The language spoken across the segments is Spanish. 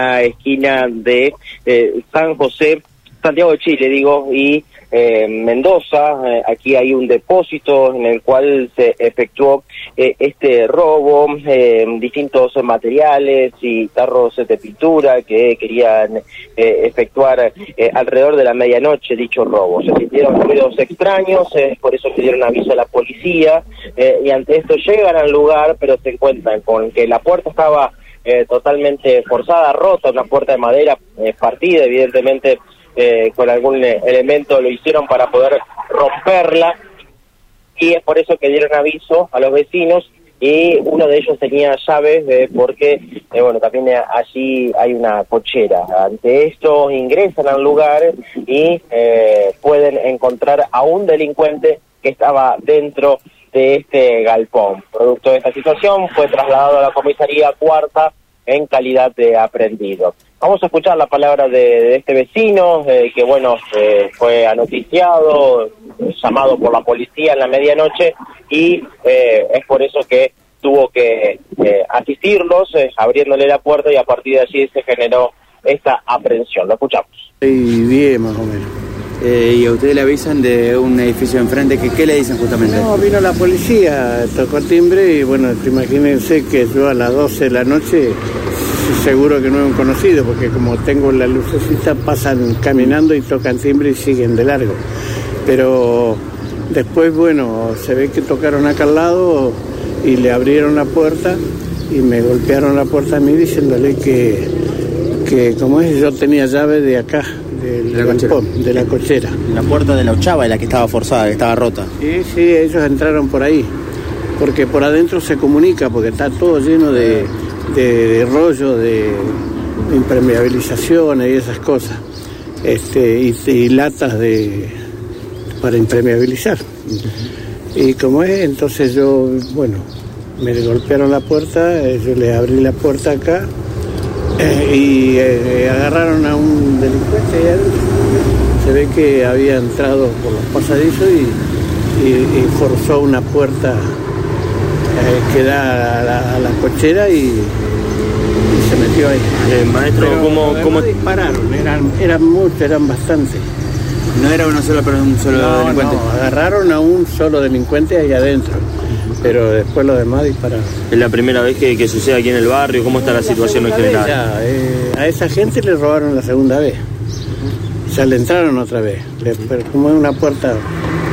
esquina de eh, San José, Santiago de Chile, digo, y eh, Mendoza. Eh, aquí hay un depósito en el cual se efectuó eh, este robo, eh, distintos materiales y tarros de pintura que querían efectuar alrededor de la medianoche dicho robo. Se sintieron ruidos extraños, por eso que dieron aviso a la policía y ante esto llegan al lugar, pero se encuentran con que la puerta estaba eh, totalmente forzada, rota, una puerta de madera eh, partida, evidentemente eh, con algún eh, elemento lo hicieron para poder romperla y es por eso que dieron aviso a los vecinos y uno de ellos tenía llaves eh, porque, eh, bueno, también allí hay una cochera. Ante esto ingresan al lugar y eh, pueden encontrar a un delincuente que estaba dentro de este galpón. Producto de esta situación fue trasladado a la comisaría cuarta en calidad de aprendido. Vamos a escuchar la palabra de, este vecino eh, que, bueno, eh, fue anoticiado, llamado por la policía en la medianoche y eh, es por eso que tuvo que eh, asistirlos, abriéndole la puerta y a partir de allí se generó esta aprehensión. Lo escuchamos. Y bien, más o menos. Eh, y a ustedes le avisan de un edificio enfrente, que, ¿qué le dicen justamente? No, vino la policía, tocó timbre y bueno, imagínense que yo a las 12 de la noche seguro que no es un conocido, porque como tengo la lucecita pasan caminando y tocan timbre y siguen de largo. Pero después, bueno, se ve que tocaron acá al lado y le abrieron la puerta y me golpearon la puerta a mí diciéndole que, que como es, yo tenía llave de acá, del De la de la cochera. La puerta de la ochava es la que estaba forzada, que estaba rota. Sí, sí, ellos entraron por ahí, porque por adentro se comunica, porque está todo lleno de, de, de rollo, de impermeabilizaciones y esas cosas, este, y, y latas de para impermeabilizar. Y como es, entonces yo, bueno, me golpearon la puerta, eh, yo le abrí la puerta acá eh, y eh, agarraron a un delincuente ahí adentro. Se ve que había entrado por los pasadizos y, y- y forzó una puerta eh, que da a la, a la cochera y, y se metió ahí. Eh, maestro, Pero ¿cómo, cómo dispararon? Eran, eran muchos, eran bastantes. no era una sola persona, un solo No, delincuente? no, agarraron a un solo delincuente ahí adentro, pero después los demás dispararon. Es la primera vez que, que sucede aquí en el barrio. ¿Cómo está la situación en general? ya, eh, a esa gente le robaron la segunda vez. Ya le entraron otra vez. Le- pero como es una puerta,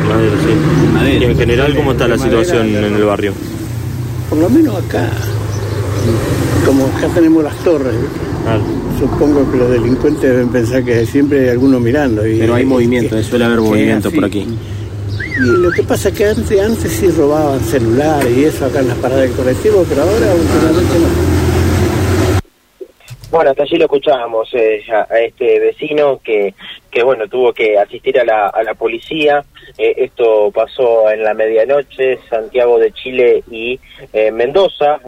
Madera, sí. Y en general, ¿cómo está la situación en el barrio? por lo menos acá, como acá tenemos las torres, Ah, supongo que los delincuentes deben pensar que siempre hay alguno mirando. Y, Pero hay y- movimiento, que- suele haber movimiento por aquí. Y lo que pasa es que antes, antes sí robaban celulares y eso acá en las paradas del colectivo, pero ahora últimamente no. Bueno, hasta allí lo escuchábamos eh, a, este vecino que, que bueno, tuvo que asistir a la, a la policía. Eh, esto pasó en la medianoche, Santiago de Chile y eh, Mendoza.